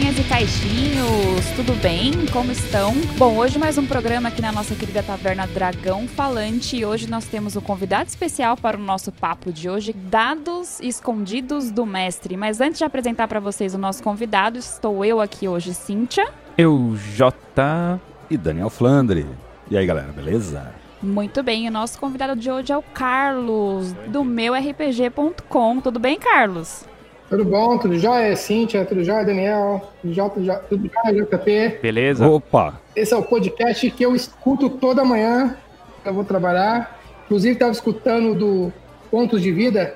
caixinhas e caixinhos, tudo bem? Como estão? Bom, hoje mais um programa aqui na nossa querida Taverna Dragão Falante e hoje nós temos um convidado especial para o nosso papo de hoje, Dados Escondidos do Mestre. Mas antes de apresentar para vocês o nosso convidado, estou eu aqui hoje, Cíntia. Eu, J e Daniel Flandre. E aí, galera, beleza? Muito bem, o nosso convidado de hoje é o Carlos, do meu RPG.com. Tudo bem, Carlos? Tudo bom, tudo jóia, Cíntia, tudo jóia, Daniel, tudo jóia, tudo jóia, JP. Beleza? Opa! Esse é o podcast que eu escuto toda manhã, eu vou trabalhar. Inclusive, estava escutando do Pontos de Vida,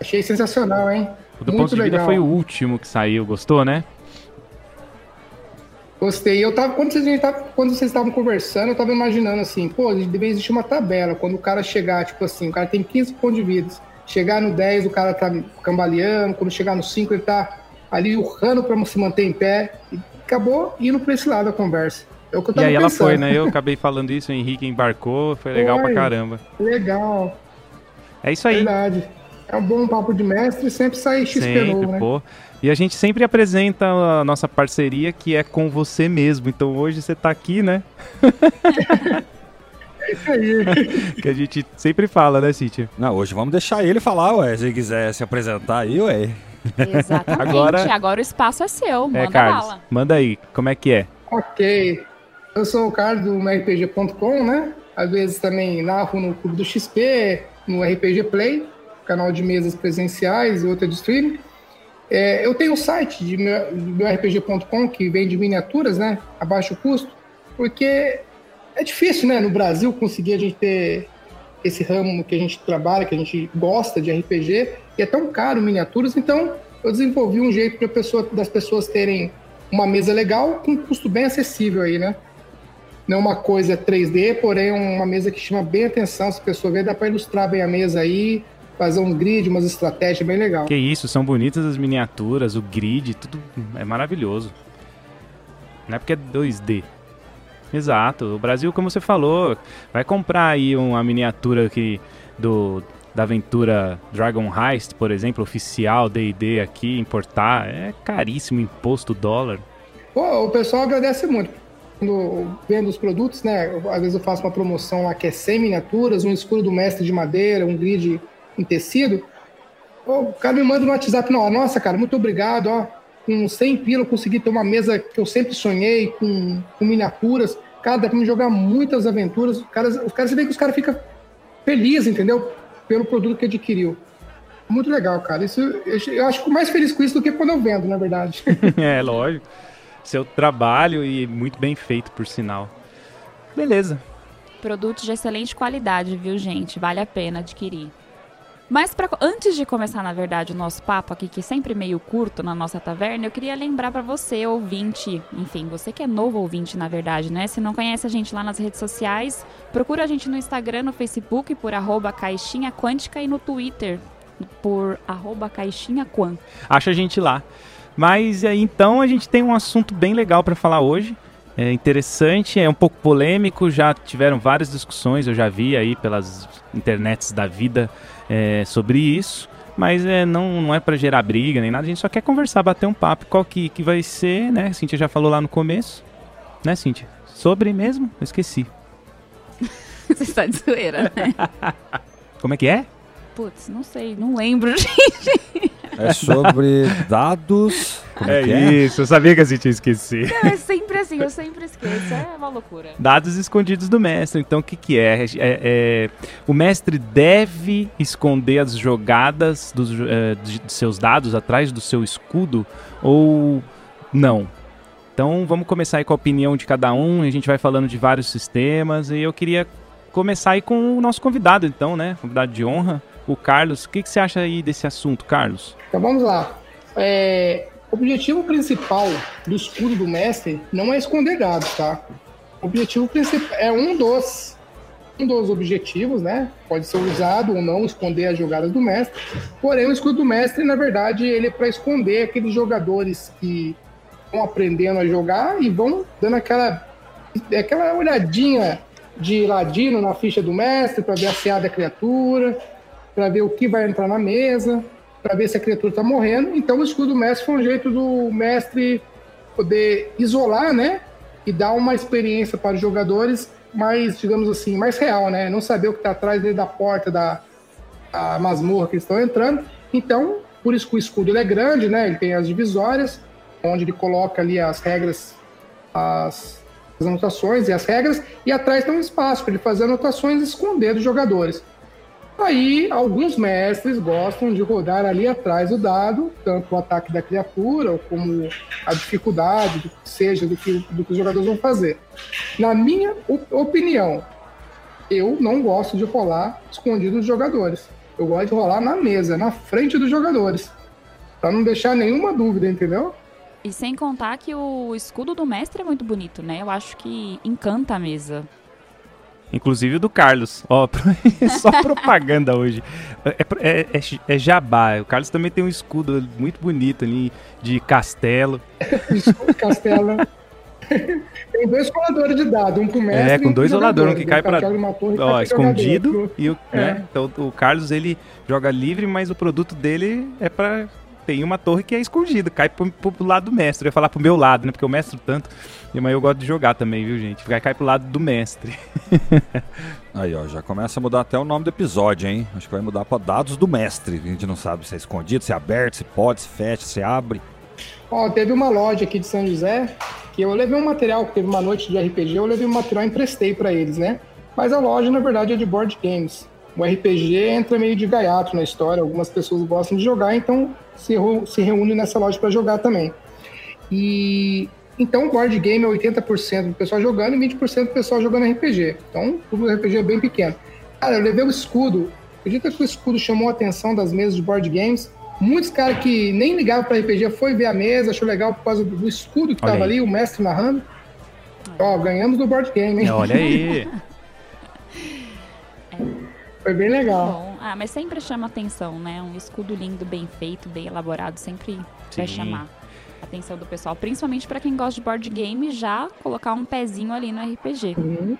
achei sensacional, hein? O do Muito Pontos de Vida foi o último que saiu, gostou, né? Gostei. Eu tava, quando, vocês, quando vocês estavam conversando, eu tava imaginando assim, pô, deve existir uma tabela. Quando o cara chegar, tipo assim, o cara tem 15 pontos de vida Chegar no 10, o cara tá cambaleando. Quando chegar no 5, ele tá ali urrando para se manter em pé. E acabou indo para esse lado da conversa. É o que eu tava e aí pensando. ela foi, né? Eu acabei falando isso, o Henrique embarcou, foi legal foi, pra caramba. Legal. É isso aí. Verdade. É um bom papo de mestre, sempre sai XP sempre, novo, né? Pô. E a gente sempre apresenta a nossa parceria que é com você mesmo. Então hoje você tá aqui, né? É que a gente sempre fala, né, Cíntia? Não, hoje vamos deixar ele falar, ué. Se ele quiser se apresentar aí, ué. Exatamente. Agora, Agora o espaço é seu. Manda é, Carlos, bala. Manda aí, como é que é? Ok. Eu sou o Carlos do RPG.com, né? Às vezes também narro no Clube do XP, no RPG Play, canal de mesas presenciais e outra de streaming. É, eu tenho um site de meu, meu RPG.com que vende miniaturas, né? A baixo custo, porque é difícil, né, no Brasil conseguir a gente ter esse ramo que a gente trabalha, que a gente gosta de RPG, e é tão caro miniaturas, então eu desenvolvi um jeito para pessoa, das pessoas terem uma mesa legal com um custo bem acessível aí, né? Não uma coisa 3D, porém uma mesa que chama bem atenção, se a pessoa ver, dá para ilustrar bem a mesa aí, fazer um grid, umas estratégias bem legal. Que isso, são bonitas as miniaturas, o grid, tudo é maravilhoso. Não é porque é 2D, Exato. O Brasil, como você falou, vai comprar aí uma miniatura aqui do da aventura Dragon Heist, por exemplo, oficial D&D aqui, importar, é caríssimo imposto dólar. Pô, o pessoal agradece muito. Quando vendo os produtos, né, às vezes eu faço uma promoção lá que é 100 miniaturas, um escudo do mestre de madeira, um grid em tecido. O cara me manda no WhatsApp, não, nossa, cara, muito obrigado, ó com 100 pila eu consegui ter uma mesa que eu sempre sonhei, com, com miniaturas. Cara, dá pra me jogar muitas aventuras. Os caras, os caras, você vê que os caras ficam felizes, entendeu? Pelo produto que adquiriu. Muito legal, cara. Isso, eu, eu acho que mais feliz com isso do que quando eu vendo, na verdade. é, lógico. Seu trabalho e muito bem feito, por sinal. Beleza. Produtos de excelente qualidade, viu, gente? Vale a pena adquirir. Mas pra, antes de começar, na verdade, o nosso papo aqui, que é sempre meio curto na nossa taverna, eu queria lembrar para você, ouvinte, enfim, você que é novo ouvinte, na verdade, né? Se não conhece a gente lá nas redes sociais, procura a gente no Instagram, no Facebook, por arroba caixinha quântica e no Twitter, por arroba caixinha quant. Acha a gente lá. Mas aí, então, a gente tem um assunto bem legal para falar hoje. É interessante, é um pouco polêmico, já tiveram várias discussões, eu já vi aí pelas internets da vida é, sobre isso, mas é, não, não é para gerar briga nem nada, a gente só quer conversar, bater um papo. Qual que, que vai ser, né? A Cintia já falou lá no começo, né, Cintia? Sobre mesmo? Eu esqueci. Você está de zoeira, né? Como é que é? Putz, não sei, não lembro, gente. É sobre dados. Como é, é isso, eu sabia que a gente ia esquecer. Não, é sempre assim, eu sempre esqueço. É uma loucura. Dados escondidos do mestre. Então, o que, que é? É, é? O mestre deve esconder as jogadas dos, é, de seus dados atrás do seu escudo ou não? Então, vamos começar aí com a opinião de cada um. A gente vai falando de vários sistemas. E eu queria começar aí com o nosso convidado, então, né? Convidado de honra o Carlos. O que, que você acha aí desse assunto, Carlos? Então vamos lá. É, o objetivo principal do escudo do mestre não é esconder dados, tá? O objetivo principal é um dos um dos objetivos, né? Pode ser usado ou não esconder as jogadas do mestre. Porém, o escudo do mestre, na verdade, ele é para esconder aqueles jogadores que vão aprendendo a jogar e vão dando aquela aquela olhadinha de ladino na ficha do mestre para ver a CA da criatura, para ver o que vai entrar na mesa, para ver se a criatura está morrendo. Então, o escudo do mestre foi um jeito do mestre poder isolar, né? E dar uma experiência para os jogadores mais, digamos assim, mais real, né? Não saber o que está atrás da porta da masmorra que eles estão entrando. Então, por isso que o escudo ele é grande, né? Ele tem as divisórias, onde ele coloca ali as regras, as, as anotações e as regras, e atrás tem um espaço para ele fazer anotações e esconder dos jogadores. Aí, alguns mestres gostam de rodar ali atrás do dado, tanto o ataque da criatura, como a dificuldade, do que seja, do que, do que os jogadores vão fazer. Na minha opinião, eu não gosto de rolar escondido dos jogadores. Eu gosto de rolar na mesa, na frente dos jogadores. Pra não deixar nenhuma dúvida, entendeu? E sem contar que o escudo do mestre é muito bonito, né? Eu acho que encanta a mesa. Inclusive o do Carlos. Ó, só propaganda hoje. É, é, é, é, jabá. O Carlos também tem um escudo muito bonito ali de castelo. castelo. tem dois roladores de dado, um pro mestre. É, com dois roladores, um que cai para ó, escondido e o, é. né? Então o Carlos ele joga livre, mas o produto dele é para tem uma torre que é escondida, cai pro, pro lado do mestre. Eu ia falar pro meu lado, né? Porque eu mestro tanto. Mas eu gosto de jogar também, viu, gente? Vai cair pro lado do mestre. Aí, ó, já começa a mudar até o nome do episódio, hein? Acho que vai mudar para dados do mestre. A gente não sabe se é escondido, se é aberto, se pode, se fecha, se abre. Ó, teve uma loja aqui de São José que eu levei um material, teve uma noite de RPG, eu levei um material e emprestei para eles, né? Mas a loja, na verdade, é de board games. O RPG entra meio de gaiato na história, algumas pessoas gostam de jogar, então se, se reúne nessa loja para jogar também. E então o board game é 80% do pessoal jogando e 20% do pessoal jogando RPG. Então o RPG é bem pequeno. Cara, eu levei o escudo. Acredita que o escudo chamou a atenção das mesas de board games? Muitos caras que nem ligavam para RPG foi ver a mesa, achou legal por causa do escudo que estava ali, o mestre narrando. Ó, ganhamos no board game, hein? Olha aí. Foi bem legal. Bom, ah, mas sempre chama atenção, né? Um escudo lindo, bem feito, bem elaborado, sempre Sim. vai chamar atenção do pessoal. Principalmente para quem gosta de board game, já colocar um pezinho ali no RPG. Uhum.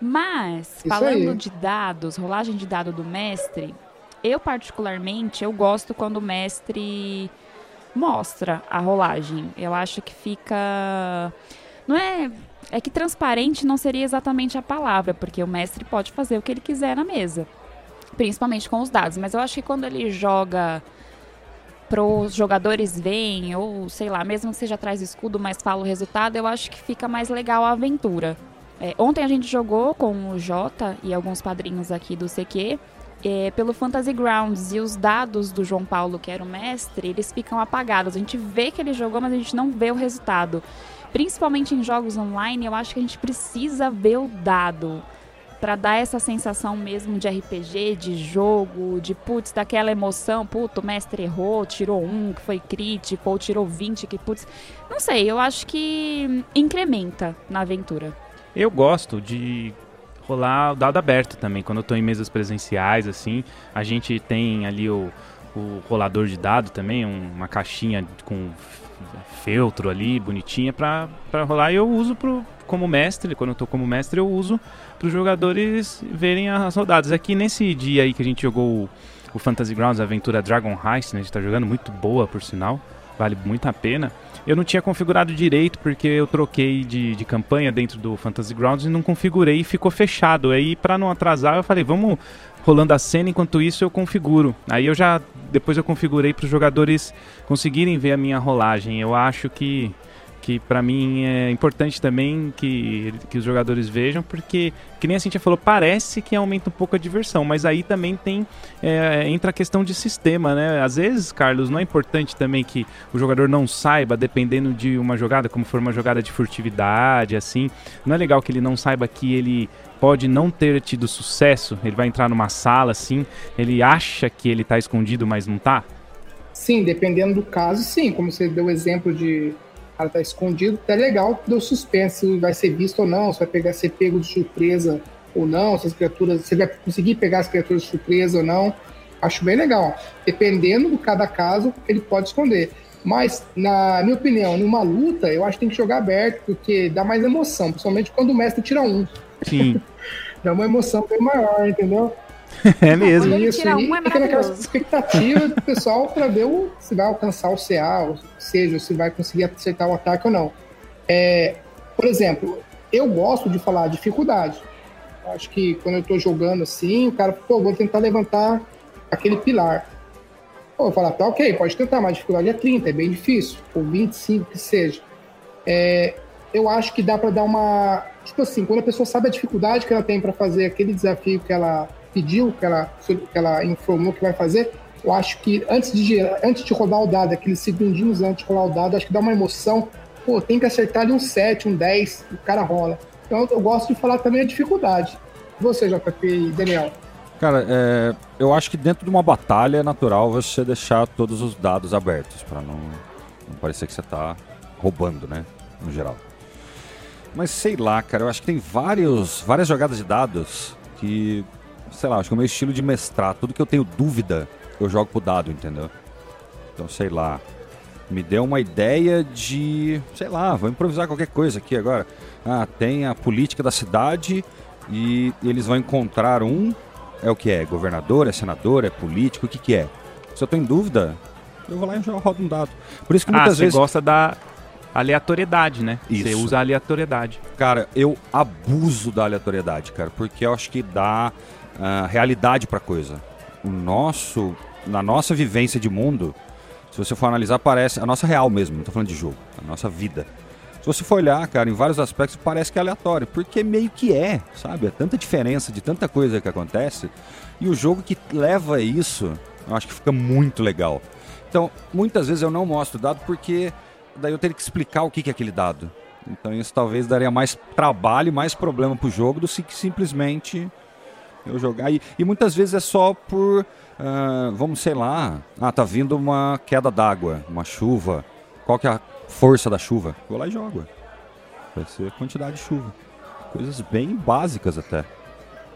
Mas, Isso falando aí. de dados, rolagem de dado do mestre, eu particularmente, eu gosto quando o mestre mostra a rolagem. Eu acho que fica... Não é é que transparente não seria exatamente a palavra, porque o mestre pode fazer o que ele quiser na mesa, principalmente com os dados. Mas eu acho que quando ele joga para os jogadores verem, ou sei lá, mesmo que seja atrás do escudo, mas fala o resultado, eu acho que fica mais legal a aventura. É, ontem a gente jogou com o Jota e alguns padrinhos aqui do CQ é, pelo Fantasy Grounds e os dados do João Paulo, que era o mestre, eles ficam apagados. A gente vê que ele jogou, mas a gente não vê o resultado principalmente em jogos online, eu acho que a gente precisa ver o dado para dar essa sensação mesmo de RPG, de jogo, de putz, daquela emoção, puto, o mestre errou, tirou um que foi crítico, ou tirou 20 que putz. Não sei, eu acho que incrementa na aventura. Eu gosto de rolar o dado aberto também, quando eu tô em mesas presenciais, assim, a gente tem ali o, o rolador de dado também, uma caixinha com feltro ali, bonitinha para rolar. E eu uso pro, como mestre, quando eu tô como mestre, eu uso para os jogadores verem as rodadas. Aqui nesse dia aí que a gente jogou o, Fantasy Grounds, a aventura Dragon Heist, né? A gente tá jogando, muito boa por sinal, vale muito a pena. Eu não tinha configurado direito porque eu troquei de, de campanha dentro do Fantasy Grounds e não configurei e ficou fechado. Aí, para não atrasar, eu falei, vamos rolando a cena, enquanto isso eu configuro. Aí eu já depois eu configurei para os jogadores conseguirem ver a minha rolagem. Eu acho que que para mim é importante também que, que os jogadores vejam, porque, que nem a Cintia falou, parece que aumenta um pouco a diversão, mas aí também tem é, entra a questão de sistema, né? Às vezes, Carlos, não é importante também que o jogador não saiba, dependendo de uma jogada, como for uma jogada de furtividade, assim, não é legal que ele não saiba que ele pode não ter tido sucesso, ele vai entrar numa sala assim, ele acha que ele tá escondido, mas não tá? Sim, dependendo do caso, sim. Como você deu o exemplo de o cara tá escondido, é legal do suspense, vai ser visto ou não, se vai pegar, ser pego de surpresa ou não, se as criaturas, você vai conseguir pegar as criaturas de surpresa ou não. Acho bem legal. Dependendo de cada caso, ele pode esconder. Mas, na minha opinião, numa luta, eu acho que tem que jogar aberto, porque dá mais emoção, principalmente quando o mestre tira um. Sim. dá uma emoção bem maior, entendeu? é mesmo. Quando ele Isso, tira e um, é fica naquela expectativa do pessoal para ver o, se vai alcançar o CA, ou seja, se vai conseguir acertar o ataque ou não. É, por exemplo, eu gosto de falar dificuldade. Acho que quando eu tô jogando assim, o cara, pô, vou tentar levantar aquele pilar. Pô, eu falar, tá ok, pode tentar, mas a dificuldade é 30, é bem difícil, ou 25 que seja. É, eu acho que dá para dar uma. Tipo assim, quando a pessoa sabe a dificuldade que ela tem para fazer aquele desafio que ela pediu, que ela, que ela informou que vai fazer, eu acho que antes de, antes de rodar o dado, aqueles segundinhos antes de rolar o dado, acho que dá uma emoção. Pô, tem que acertar ali um 7, um 10, o cara rola. Então eu gosto de falar também a dificuldade. Você, JP e Daniel. Cara, é, eu acho que dentro de uma batalha é natural você deixar todos os dados abertos, pra não, não parecer que você tá roubando, né? No geral. Mas sei lá, cara, eu acho que tem vários, várias jogadas de dados que, sei lá, acho que é o meu estilo de mestrar. Tudo que eu tenho dúvida, eu jogo pro dado, entendeu? Então, sei lá. Me deu uma ideia de, sei lá, vou improvisar qualquer coisa aqui agora. Ah, tem a política da cidade e eles vão encontrar um é o que é? Governador, é senador, é político, o que que é? Se eu tô em dúvida, eu vou lá e já rodo um dado. Por isso que Ah, muitas você vezes, gosta da aleatoriedade, né? Você Isso. usa a aleatoriedade. cara, eu abuso da aleatoriedade, cara, porque eu acho que dá ah, realidade pra coisa. O nosso, na nossa vivência de mundo, se você for analisar, parece a nossa real mesmo, não tô falando de jogo, a nossa vida. Se você for olhar, cara, em vários aspectos parece que é aleatório, porque meio que é, sabe? É tanta diferença de tanta coisa que acontece. E o jogo que leva a isso, eu acho que fica muito legal. Então, muitas vezes eu não mostro o dado porque daí eu teria que explicar o que que é aquele dado. Então isso talvez daria mais trabalho e mais problema pro jogo do que simplesmente eu jogar. E, e muitas vezes é só por, ah, vamos, sei lá, ah, tá vindo uma queda d'água, uma chuva. Qual que é a força da chuva? Vou lá e jogo. Vai ser a quantidade de chuva. Coisas bem básicas até.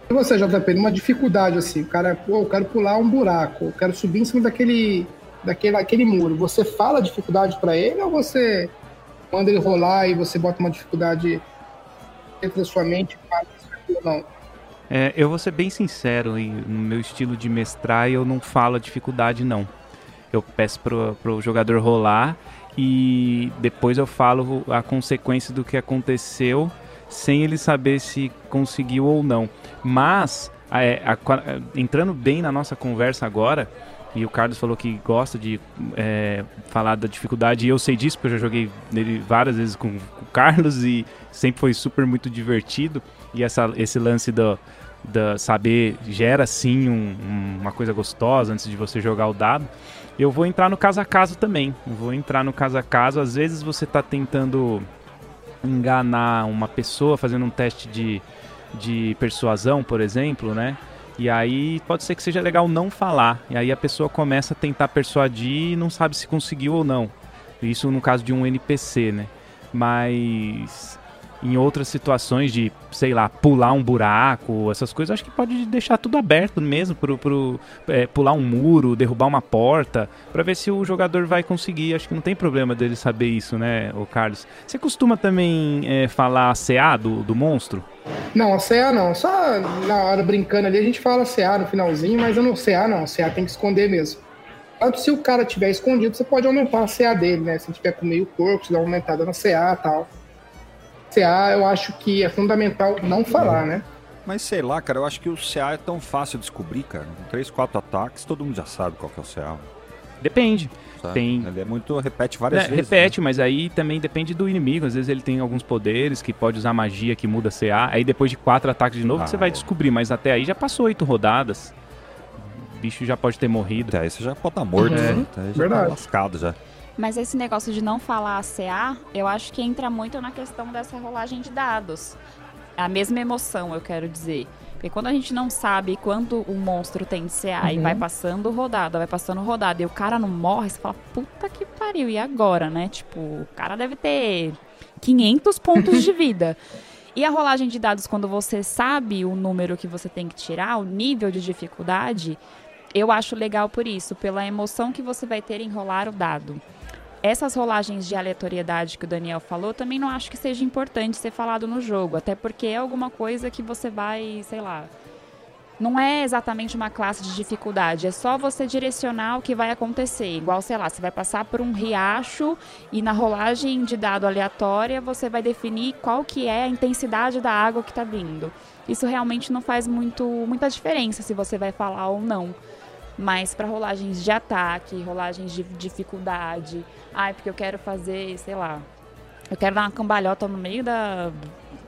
E você, JP, numa dificuldade assim, o cara, pô, eu quero pular um buraco, eu quero subir em cima daquele, daquele aquele muro. Você fala a dificuldade pra ele ou você manda ele rolar e você bota uma dificuldade dentro da sua mente e fala não? É, eu vou ser bem sincero, e no meu estilo de mestrar eu não falo a dificuldade não. Eu peço pro, pro jogador rolar e depois eu falo a consequência do que aconteceu sem ele saber se conseguiu ou não. Mas, é, a- entrando bem na nossa conversa agora, e o Carlos falou que gosta de é, falar da dificuldade, e eu sei disso, porque eu já joguei nele várias vezes com, com o Carlos e sempre foi super muito divertido. E essa, esse lance do, da saber gera sim um- um- uma coisa gostosa antes de você jogar o dado. Eu vou entrar no caso a caso também. Vou entrar no caso a caso. Às vezes você está tentando enganar uma pessoa fazendo um teste de, de persuasão, por exemplo, né? E aí pode ser que seja legal não falar. E aí a pessoa começa a tentar persuadir e não sabe se conseguiu ou não. Isso no caso de um NPC, né? Mas em outras situações de, sei lá, pular um buraco, essas coisas, acho que pode deixar tudo aberto mesmo pro, pro é, pular um muro, derrubar uma porta, pra ver se o jogador vai conseguir. Acho que não tem problema dele saber isso, né, o Carlos? Você costuma também é, falar CA do, do monstro? Não, a CA não. Só na hora brincando ali a gente fala CA no finalzinho, mas eu não CA não. CA tem que esconder mesmo. Tanto se o cara tiver escondido, você pode aumentar a CA dele, né? Se tiver com meio corpo, você dá uma aumentada na CA e tal. CA eu acho que é fundamental não falar, né? Mas sei lá, cara, eu acho que o CA é tão fácil de descobrir, cara. Com 3, 4 ataques, todo mundo já sabe qual que é o CA. Depende. sabe? Tem- Ele é muito. repete várias É, vezes. repete, mas aí também depende do inimigo. Às vezes ele tem alguns poderes que pode usar magia que muda CA. Aí depois de quatro ataques de novo Ah, você vai é. descobrir, mas até aí já passou oito rodadas. O bicho já pode ter morrido. Até aí você já pode estar morto, Uhum. né? Até aí já Verdade. tá lascado já. Mas esse negócio de não falar CA, eu acho que entra muito na questão dessa rolagem de dados. A mesma emoção, eu quero dizer. Porque quando a gente não sabe quanto o monstro tem de CA e Uhum. vai passando rodada, vai passando rodada, e o cara não morre, você fala, puta que pariu, e agora, né? Tipo, o cara deve ter 500 pontos de vida. E a rolagem de dados, quando você sabe o número que você tem que tirar, o nível de dificuldade, eu acho legal por isso, pela emoção que você vai ter em rolar o dado. Essas rolagens de aleatoriedade que o Daniel falou, também não acho que seja importante ser falado no jogo, até porque é alguma coisa que você vai, sei lá, não é exatamente uma classe de dificuldade, é só você direcionar o que vai acontecer. Igual, sei lá, você vai passar por um riacho e na rolagem de dado aleatória você vai definir qual que é a intensidade da água que está vindo. Isso realmente não faz muito, muita diferença se você vai falar ou não. Mas para rolagens de ataque, rolagens de dificuldade, ai, porque eu quero fazer, sei lá, eu quero dar uma cambalhota no meio da,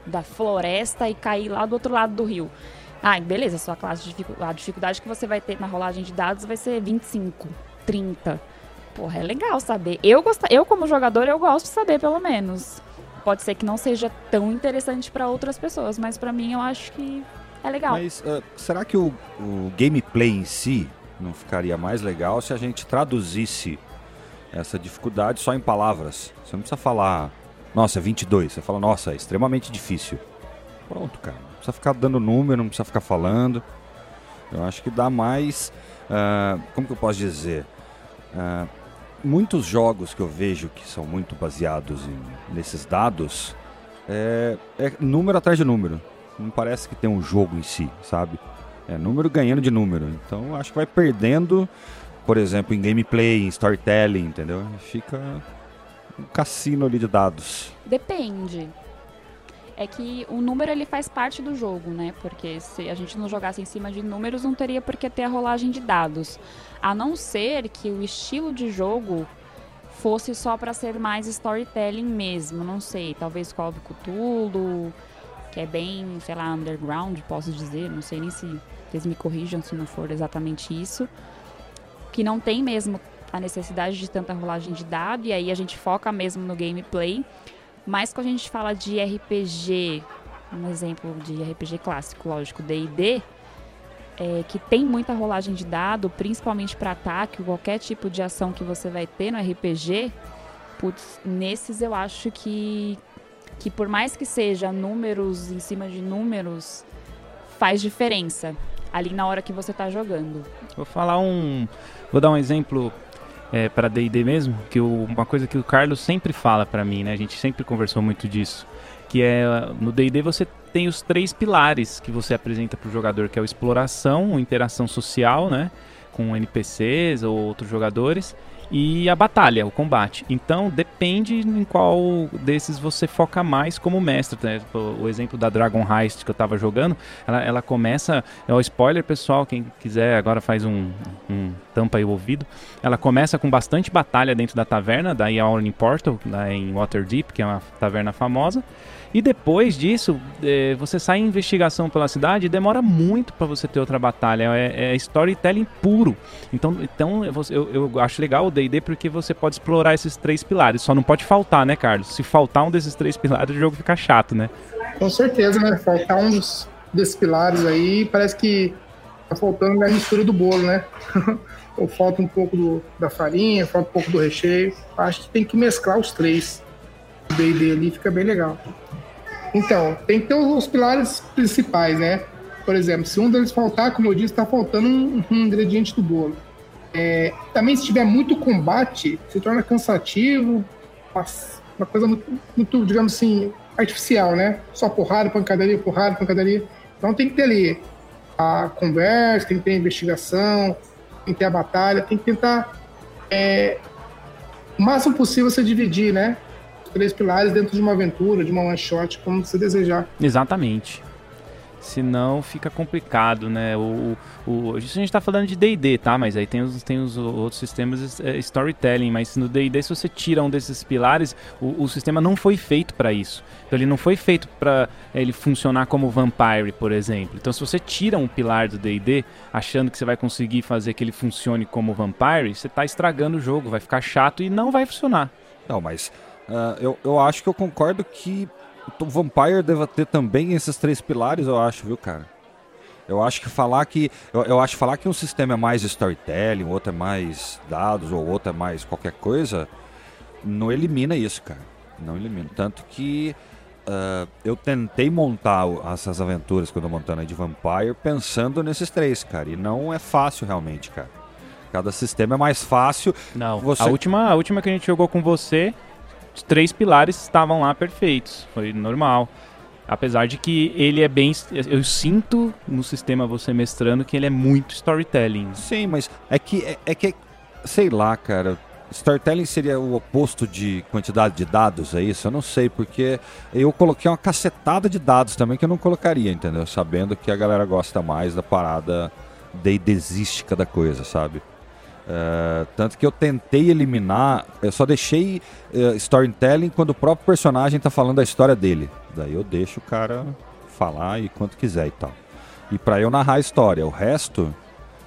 da floresta e cair lá do outro lado do rio. Ah, beleza, sua classe de dificuldade, a dificuldade que você vai ter na rolagem de dados vai ser 25, 30. Porra, é legal saber. Eu, gost... eu como jogador, eu gosto de saber, pelo menos. Pode ser que não seja tão interessante para outras pessoas, mas para mim eu acho que é legal. Mas uh, será que o, o gameplay em si não ficaria mais legal se a gente traduzisse essa dificuldade só em palavras? Você não precisa falar, nossa, é 22. Você fala, nossa, é extremamente difícil. Pronto, cara precisa ficar dando número, não precisa ficar falando. Eu acho que dá mais. Uh, como que eu posso dizer? Uh, muitos jogos que eu vejo que são muito baseados em, nesses dados é, é, número atrás de número. Não parece que tem um jogo em si, sabe? É número ganhando de número. Então acho que vai perdendo, por exemplo, em gameplay, em storytelling, entendeu? Fica um cassino ali de dados. Depende é que o número ele faz parte do jogo, né? Porque se a gente não jogasse em cima de números, não teria por que ter a rolagem de dados. A não ser que o estilo de jogo fosse só para ser mais storytelling mesmo, não sei, talvez Call of Cthulhu, que é bem, sei lá, underground, posso dizer, não sei nem se vocês me corrijam se não for exatamente isso, que não tem mesmo a necessidade de tanta rolagem de dado e aí a gente foca mesmo no gameplay. Mas quando a gente fala de RPG, um exemplo de RPG clássico, lógico, D&D, é, que tem muita rolagem de dado, principalmente para ataque, qualquer tipo de ação que você vai ter no RPG, putz, nesses eu acho que, que por mais que seja números em cima de números, faz diferença ali na hora que você está jogando. Vou falar um, vou dar um exemplo é, para D&D mesmo, que o, uma coisa que o Carlos sempre fala para mim, né? A gente sempre conversou muito disso, que é no D&D você tem os três pilares que você apresenta para o jogador, que é o exploração, a interação social, né? Com NPCs ou outros jogadores e a batalha, o combate. Então depende em qual desses você foca mais como mestre. Né? O exemplo da Dragon Heist que eu estava jogando, ela, ela começa. É o spoiler, pessoal. Quem quiser agora faz um, um, tampa aí o ouvido. Ela começa com bastante batalha dentro da taverna, da Yawning Portal, da, em Waterdeep, que é uma taverna famosa. E depois disso, é, você sai em investigação pela cidade e demora muito para você ter outra batalha. É, é, storytelling puro. Então, então eu, eu acho legal o D&D porque você pode explorar esses três pilares. Só não pode faltar, né, Carlos? Se faltar um desses três pilares, o jogo fica chato, né? Com certeza, né? Faltar um dos, desses pilares aí, parece que tá faltando a mistura do bolo, né? Ou falta um pouco do, da farinha, falta um pouco do recheio. Acho que tem que mesclar os três. O D&D ali fica bem legal. Então, tem que ter os pilares principais, né? Por exemplo, se um deles faltar, como eu disse, está faltando um, um, ingrediente do bolo. É, também, se tiver muito combate, se torna cansativo, uma coisa muito, muito, digamos assim, artificial, né? Só porrada, pancadaria, porrada, pancadaria. Então tem que ter ali a conversa, tem que ter a investigação, tem que ter a batalha, tem que tentar é, o máximo possível você dividir, né? Três pilares dentro de uma aventura, de uma one shot, como você desejar. Exatamente. Senão fica complicado, né? O, o, a gente está falando de D&D, tá? Mas aí tem os, tem os outros sistemas é, storytelling. Mas no D&D, se você tira um desses pilares, o, o sistema não foi feito para isso. Então ele não foi feito para ele funcionar como Vampire, por exemplo. Então se você tira um pilar do D&D, achando que você vai conseguir fazer que ele funcione como Vampire, você está estragando o jogo, vai ficar chato e não vai funcionar. Não, mas Uh, eu, eu acho que eu concordo que o Vampire deva ter também esses três pilares, eu acho, viu, cara? Eu acho que falar que. Eu, eu acho falar que um sistema é mais storytelling, outro é mais dados, ou outro é mais qualquer coisa, não elimina isso, cara. Não elimina. Tanto que uh, eu tentei montar essas aventuras que eu tô montando aí de Vampire pensando nesses três, cara. E não é fácil realmente, cara. Cada sistema é mais fácil. Não. Você... A, última, a última que a gente jogou com você, os três pilares estavam lá perfeitos. Foi normal. Apesar de que ele é bem. Eu sinto no sistema você mestrando que ele é muito storytelling. Sim, mas é que é, é que sei lá, cara. Storytelling seria o oposto de quantidade de dados, é isso? Eu não sei, porque eu coloquei uma cacetada de dados também que eu não colocaria, entendeu? Sabendo que a galera gosta mais da parada deidesística da coisa, sabe? Uh, tanto que eu tentei eliminar, eu só deixei uh, storytelling quando o próprio personagem tá falando a história dele. Daí eu deixo o cara falar e quanto quiser e tal. E para eu narrar a história, o resto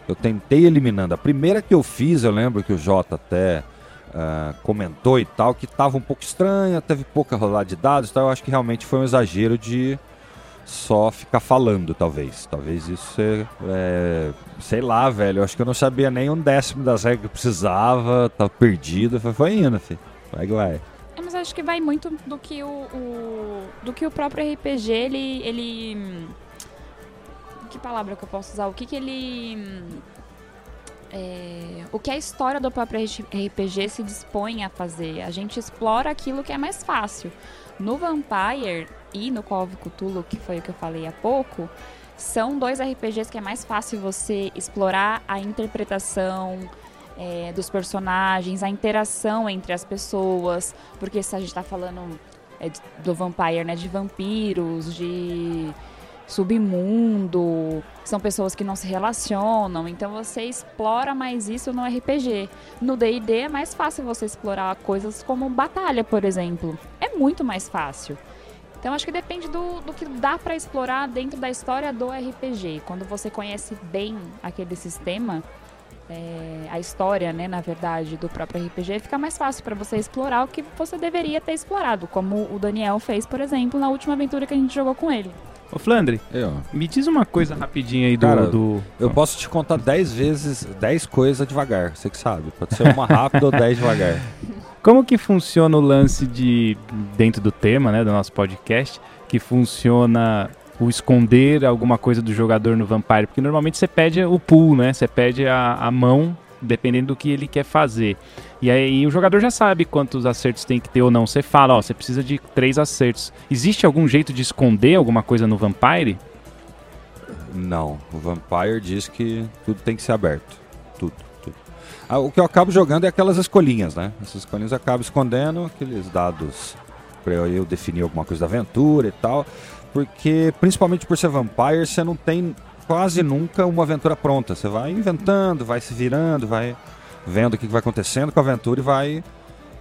eu tentei eliminando. A primeira que eu fiz, eu lembro que o Jota até uh, comentou e tal, que tava um pouco estranha, teve pouca rolada de dados tal. Eu acho que realmente foi um exagero de só ficar falando, talvez. Talvez isso é, é, sei lá, velho. Eu acho que eu não sabia nem um décimo das regras que precisava, tá perdido. Foi, foi indo, filho. Vai que vai. É, mas acho que vai muito do que o, o, do que o próprio RPG ele ele que palavra que eu posso usar? O que que ele é, o que a história do próprio RPG se dispõe a fazer. A gente explora aquilo que é mais fácil. No Vampire e no Call of Cthulhu, que foi o que eu falei há pouco, são dois RPGs que é mais fácil você explorar a interpretação é, dos personagens, a interação entre as pessoas, porque se a gente está falando é, do Vampire, né, de vampiros, de submundo, são pessoas que não se relacionam, então você explora mais isso no RPG. No D&D é mais fácil você explorar coisas como batalha, por exemplo. É muito mais fácil. Então acho que depende do, do que dá para explorar dentro da história do RPG. Quando você conhece bem aquele sistema, é, a história, né, na verdade, do próprio RPG, fica mais fácil para você explorar o que você deveria ter explorado, como o Daniel fez, por exemplo, na última aventura que a gente jogou com ele. Ô Flandre, eu. me diz uma coisa rapidinho aí do. Cara, do... Eu posso te contar 10 vezes, 10 coisas devagar, você que sabe. Pode ser uma rápida ou 10 devagar. Como que funciona o lance de. dentro do tema, né, do nosso podcast, que funciona o esconder alguma coisa do jogador no Vampire? Porque normalmente você pede o pull, né? Você pede a, a mão, dependendo do que ele quer fazer. E aí o jogador já sabe quantos acertos tem que ter ou não. Você fala, ó, você precisa de três acertos. Existe algum jeito de esconder alguma coisa no Vampire? Não. O Vampire diz que tudo tem que ser aberto. Tudo, tudo. Ah, o que eu acabo jogando é aquelas escolinhas, né? Essas escolinhas eu acabo escondendo aqueles dados para eu definir alguma coisa da aventura e tal. Porque, principalmente por ser Vampire, você não tem quase nunca uma aventura pronta. Você vai inventando, vai se virando, vai vendo o que vai acontecendo com a aventura e vai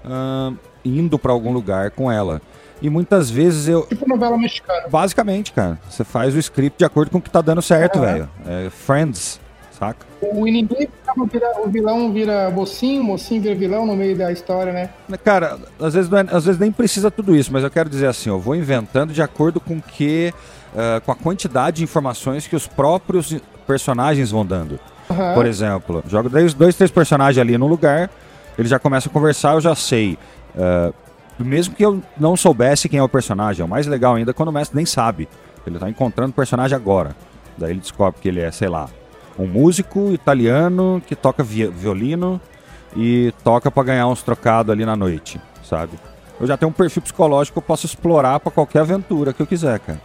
uh, indo para algum lugar com ela. E muitas vezes eu. Tipo novela mexicana. Basicamente, cara. Você faz o script de acordo com o que tá dando certo, uhum. velho. É Friends, saca? O inimigo vira, o vilão vira mocinho, o mocinho vira vilão no meio da história, né? Cara, às vezes, é, às vezes nem precisa tudo isso, mas eu quero dizer assim, eu vou inventando de acordo com que. Uh, com a quantidade de informações que os próprios personagens vão dando. Uhum. Por exemplo, jogo dois, dois, três personagens ali no lugar, eles já começam a conversar, eu já sei. Uh, mesmo que eu não soubesse quem é o personagem, é o mais legal ainda quando o mestre nem sabe. Ele está encontrando o personagem agora. Daí ele descobre que ele é, sei lá, um músico italiano que toca vi violino e toca para ganhar uns trocados ali na noite, sabe? Eu já tenho um perfil psicológico que eu posso explorar para qualquer aventura que eu quiser, cara.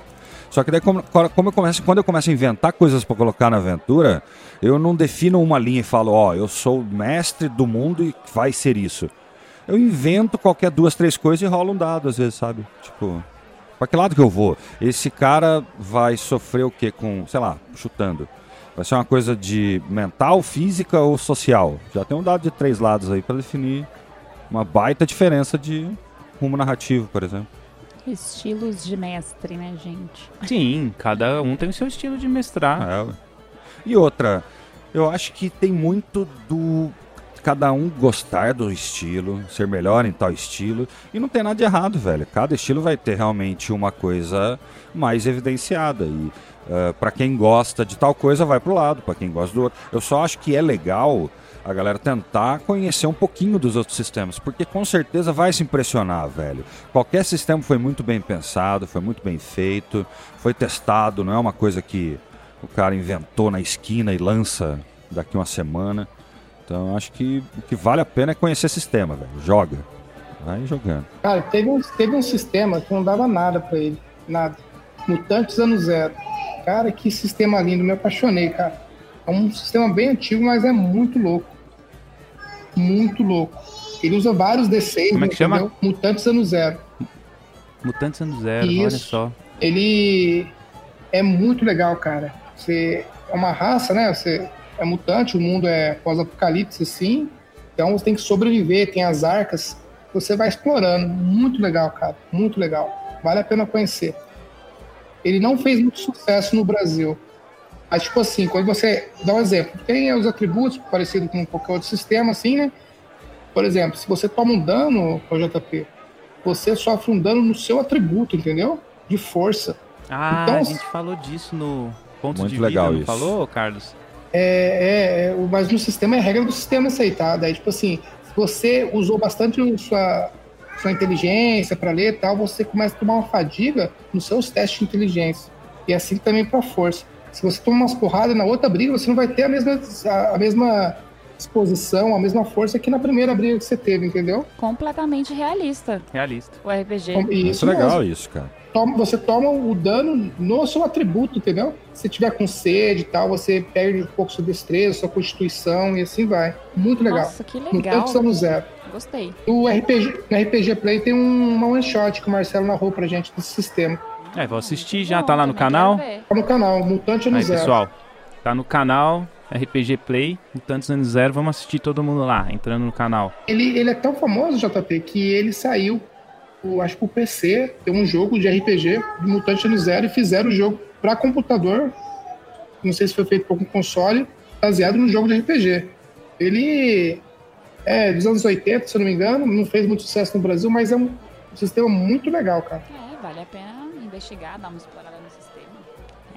Só que daí, como, como eu começo, quando eu começo a inventar coisas para colocar na aventura, eu não defino uma linha e falo, ó, oh, eu sou mestre do mundo e vai ser isso. Eu invento qualquer duas, três coisas e rolo um dado, às vezes, sabe? Tipo, para que lado que eu vou? Esse cara vai sofrer o quê? Com, sei lá, chutando. Vai ser uma coisa de mental, física ou social? Já tem um dado de três lados aí para definir uma baita diferença de rumo narrativo, por exemplo. Estilos de mestre, né, gente? Sim, cada um tem o seu estilo de mestrar. É. E outra, eu acho que tem muito do cada um gostar do estilo, ser melhor em tal estilo, e não tem nada de errado, velho. Cada estilo vai ter realmente uma coisa mais evidenciada e uh, para quem gosta de tal coisa vai pro lado, para quem gosta do outro. Eu só acho que é legal a galera tentar conhecer um pouquinho dos outros sistemas, porque com certeza vai se impressionar, velho. Qualquer sistema foi muito bem pensado, foi muito bem feito, foi testado, não é uma coisa que o cara inventou na esquina e lança daqui uma semana. Então acho que o que vale a pena é conhecer sistema, velho. Joga. Vai jogando. Cara, teve um, teve um sistema que não dava nada para ele. Nada. Mutantes Ano Zero. Cara, que sistema lindo, me apaixonei, cara. É um sistema bem antigo, mas é muito louco. Muito louco. Ele usa vários D6, Como é que chama? entendeu? Mutantes Ano Zero. Mutantes Ano Zero, Isso. olha só. Ele é muito legal, cara. Você é uma raça, né? Você é mutante, o mundo é pós-apocalipse, assim. Então você tem que sobreviver, tem as arcas. Você vai explorando. Muito legal, cara. Muito legal. Vale a pena conhecer. Ele não fez muito sucesso no Brasil. Mas, tipo assim, quando você. Dá um exemplo. Tem os atributos parecidos com qualquer outro sistema, assim, né? Por exemplo, se você toma um dano, ô JP, você sofre um dano no seu atributo, entendeu? De força. Ah, Então- a gente falou disso no ponto Muito de legal vida, não isso. falou, Carlos? É, é, é, o- mas no sistema é regra do sistema isso aí, tá? Daí, tipo assim, se você usou bastante sua, sua inteligência para ler e tal, você começa a tomar uma fadiga nos seus testes de inteligência. E assim também para força. Se você toma umas porradas na outra briga, você não vai ter a mesma, a, a mesma disposição, a mesma força que na primeira briga que você teve, entendeu? Completamente realista Realista. o RPG. E Isso isso é legal, mesmo. isso, cara. Toma- você toma o dano no seu atributo, entendeu? Se tiver com sede e tal, você perde um pouco sua destreza, sua constituição e assim vai. Muito legal. Nossa, que legal. Mutantes Ano Zero. Gostei. O RPG, no RPG Play tem um, uma one shot que o Marcelo narrou pra gente desse sistema. É, vou assistir já, tá lá no canal. Tá no canal, Mutante Ano Aí, Zero. pessoal, tá no canal RPG Play, Mutantes Ano Zero, vamos assistir todo mundo lá, entrando no canal. Ele, ele é tão famoso, JP, que ele saiu, o, acho que o PC, tem um jogo de RPG de Mutante Ano Zero e fizeram o jogo pra computador. Não sei se foi feito por algum console, baseado no jogo de RPG. Ele é dos anos 80, se eu não me engano, não fez muito sucesso no Brasil, mas é um sistema muito legal, cara. É, vale a pena investigar, dar uma explorada no sistema.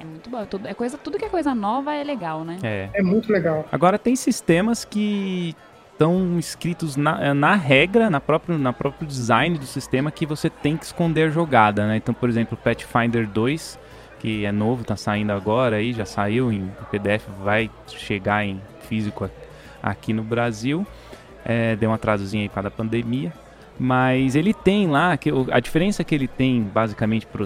É muito bom. Tudo, é coisa, tudo que é coisa nova é legal, né? É. É muito legal. Agora tem sistemas que estão escritos na, na regra, na próprio, na próprio design do sistema, que você tem que esconder a jogada, né? Então, por exemplo, o Pathfinder 2, que é novo, tá saindo agora aí, já saiu em PDF, vai chegar em físico aqui no Brasil. É, deu um atrasozinho aí para a pandemia. Mas ele tem lá, que, a diferença que ele tem basicamente para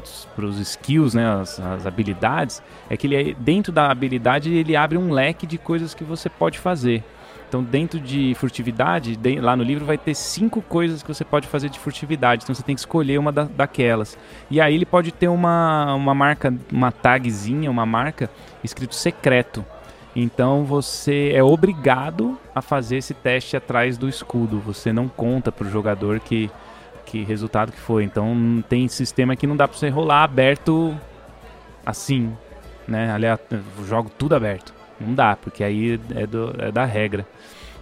os skills, né, as, as habilidades, é que ele é- dentro da habilidade ele abre um leque de coisas que você pode fazer. Então, dentro de furtividade, de- lá no livro vai ter cinco coisas que você pode fazer de furtividade. Então, você tem que escolher uma da- daquelas. E aí ele pode ter uma, uma marca, uma tagzinha, uma marca escrito secreto. Então você é obrigado a fazer esse teste atrás do escudo. Você não conta pro jogador que, que resultado que foi. Então tem sistema que não dá pra você rolar aberto assim, né? Aliás, jogo tudo aberto. Não dá, porque aí é, do- é da regra.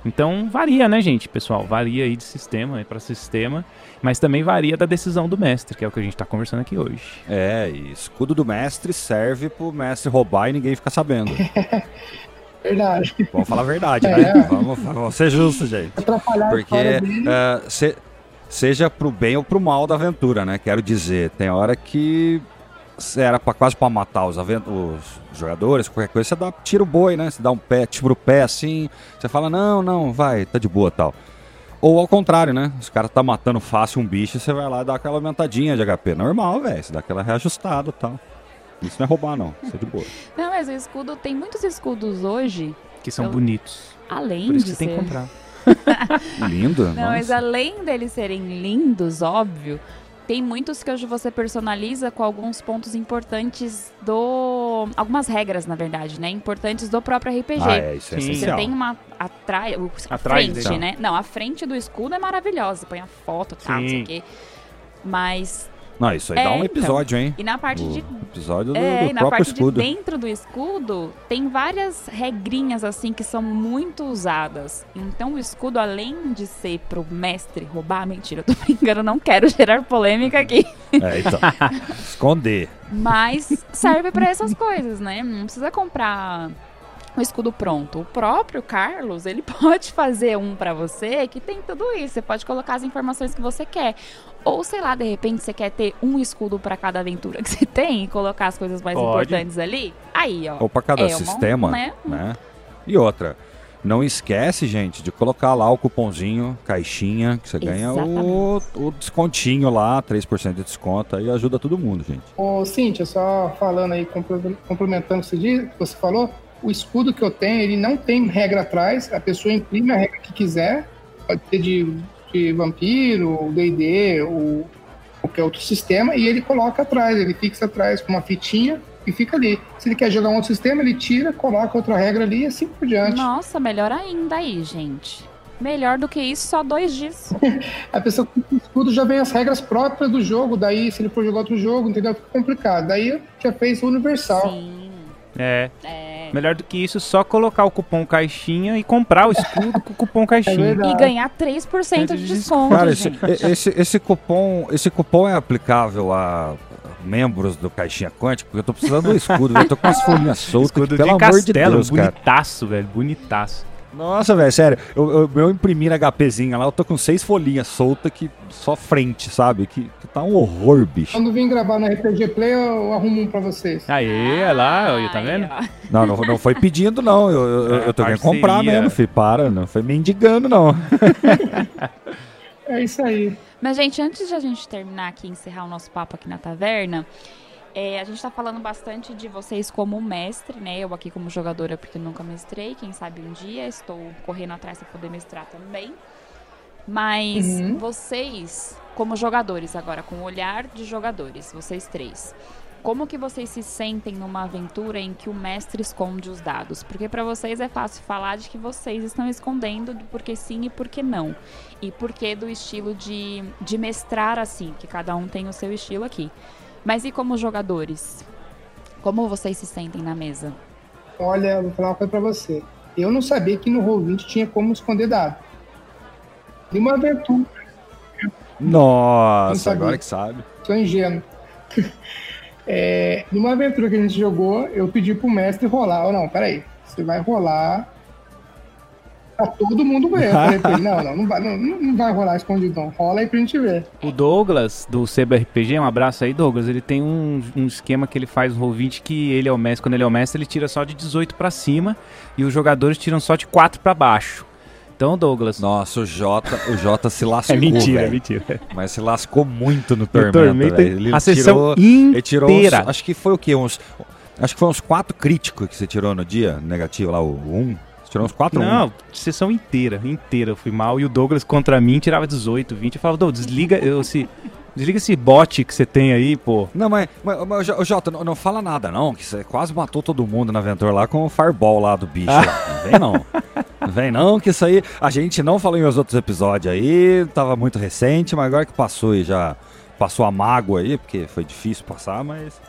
Então varia, né, gente, pessoal? Varia aí de sistema para sistema, mas também varia da decisão do mestre, que é o que a gente tá conversando aqui hoje. É, e escudo do mestre serve pro mestre roubar e ninguém ficar sabendo. Verdade. Vamos falar a verdade, É. né? Vamos, vamos ser justos, gente. Atrapalhar Porque é, se- seja pro bem ou pro mal da aventura, né? Quero dizer, tem hora que era pra, quase pra matar os, os jogadores, qualquer coisa, você dá, tira o boi, né? Você dá um pé, tira o pé assim, você fala, não, não, vai, tá de boa tal. Ou ao contrário, né? Os caras tá matando fácil um bicho, você vai lá e dá aquela aumentadinha de HP. Normal, velho. Você dá aquela reajustada e tal. Isso não é roubar, não. Isso é de boa. Não, mas o escudo, tem muitos escudos hoje, Que são Eu- bonitos. além Por isso de que você tem ser... que comprar. Lindo. Não, mas nossa. além deles serem lindos, óbvio, tem muitos que hoje você personaliza com alguns pontos importantes do. Algumas regras, na verdade, né? Importantes do próprio RPG. Ah, é, isso é Sim. Você tem uma atrás, a Atrás frente, né? Não, a frente do escudo é maravilhosa. Você põe a foto tal, não sei o quê. Mas. Não, isso aí É, dá um então. episódio, hein? E na parte O de episódio do, É, do e na próprio parte escudo. de dentro do escudo tem várias regrinhas assim que são muito usadas. Então o escudo, além de ser pro mestre roubar, mentira, eu tô brincando, não quero gerar polêmica aqui. É, então. Esconder. Mas serve pra essas coisas, né? Não precisa comprar o escudo pronto. O próprio Carlos, ele pode fazer um pra você que tem tudo isso. Você pode colocar as informações que você quer. Ou, sei lá, de repente você quer ter um escudo pra cada aventura que você tem e colocar as coisas mais Pode. importantes ali. Aí, ó. Ou pra cada É uma- sistema, né? né? E outra, Não esquece, gente, de colocar lá o cupomzinho, caixinha, que você ganha o, o descontinho lá, 3% de desconto, aí ajuda todo mundo, gente. Ô, Cíntia, só falando aí, complementando o que você falou, o escudo que eu tenho, ele não tem regra atrás, a pessoa imprime a regra que quiser, pode ser de, de vampiro, D&D, ou qualquer outro sistema, e ele coloca atrás, ele fixa atrás com uma fitinha, e fica ali. Se ele quer jogar um outro sistema, ele tira, coloca outra regra ali e assim por diante. Nossa, melhor ainda aí, gente. Melhor do que isso, só dois dias. a pessoa com o escudo já vem as regras próprias do jogo, daí se ele for jogar outro jogo, entendeu? Fica complicado. Daí já fez o universal. Sim. É. é. Melhor do que isso, só colocar o cupom caixinha e comprar o escudo com o cupom caixinha. É e ganhar 3% de desconto. Cara, esse, esse, esse, cupom, esse cupom é aplicável a membros do Caixinha Quântica, porque eu tô precisando do escudo, eu tô com as folhinhas soltas, escudo pelo de amor castelo, de Deus, cara. Bonitaço, velho, bonitaço. Nossa, velho, sério, eu, eu, eu imprimi na HPzinha lá, eu tô com seis folhinhas soltas que só frente, sabe? Que, que tá um horror, bicho. Quando vim gravar no RPG Play, eu arrumo um pra vocês. Aê, olha lá, tá vendo? Não, não, não foi pedindo, não. Eu, eu, eu tô querendo comprar mesmo, filho. Para, não foi mendigando, não. é isso aí. Mas, gente, antes de a gente terminar aqui, encerrar o nosso papo aqui na taverna, é, a gente está falando bastante de vocês como mestre, né? Eu aqui como jogadora, porque nunca mestrei. Quem sabe um dia estou correndo atrás para poder mestrar também. Mas uhum. vocês, como jogadores agora, com o olhar de jogadores, vocês três, como que vocês se sentem numa aventura em que o mestre esconde os dados? Porque para vocês é fácil falar de que vocês estão escondendo do porquê sim e porquê não. E porquê do estilo de, de mestrar assim, que cada um tem o seu estilo aqui. Mas e como jogadores? Como vocês se sentem na mesa? Olha, vou falar uma coisa pra você. Eu não sabia que no Roll20 tinha como esconder dado. De uma aventura. Nossa, agora que sabe. Sou ingênuo. É, numa aventura que a gente jogou, eu pedi pro mestre rolar. Ou não, peraí, você vai rolar pra todo mundo. Eu falei pra ele, não, não, não vai, não, não vai rolar escondidão. Rola aí pra gente ver. O Douglas, do CBRPG, um abraço aí, Douglas, ele tem um, um esquema que ele faz no Roll20 que ele é o mestre, quando ele é o mestre, ele tira só de 18 para cima e os jogadores tiram só de 4 para baixo. Então, Douglas. Nossa, o Jota, o Jota se lascou. É mentira, véio. é mentira. Mas se lascou muito no Tormenta. No Tormenta ele a sessão tirou, inteira. Ele tirou uns, acho que foi o quê? Uns, acho que foi uns quatro críticos que você tirou no dia negativo lá, o 1. Um. Tirou uns 4 Não, um. sessão inteira, inteira. Eu fui mal. E o Douglas contra mim tirava 18, 20. Eu falava, Douglas, desliga. Eu, se, Desliga esse bot que você tem aí, pô. Não, mas, mas, mas Jota, não, não, fala nada, não. Que você quase matou todo mundo na aventura lá com o fireball lá do bicho. Ah. Não vem, não. Não vem, não, que isso aí a gente não falou em os outros episódios aí. Tava muito recente, mas agora que passou e já passou a mágoa aí, porque foi difícil passar, mas.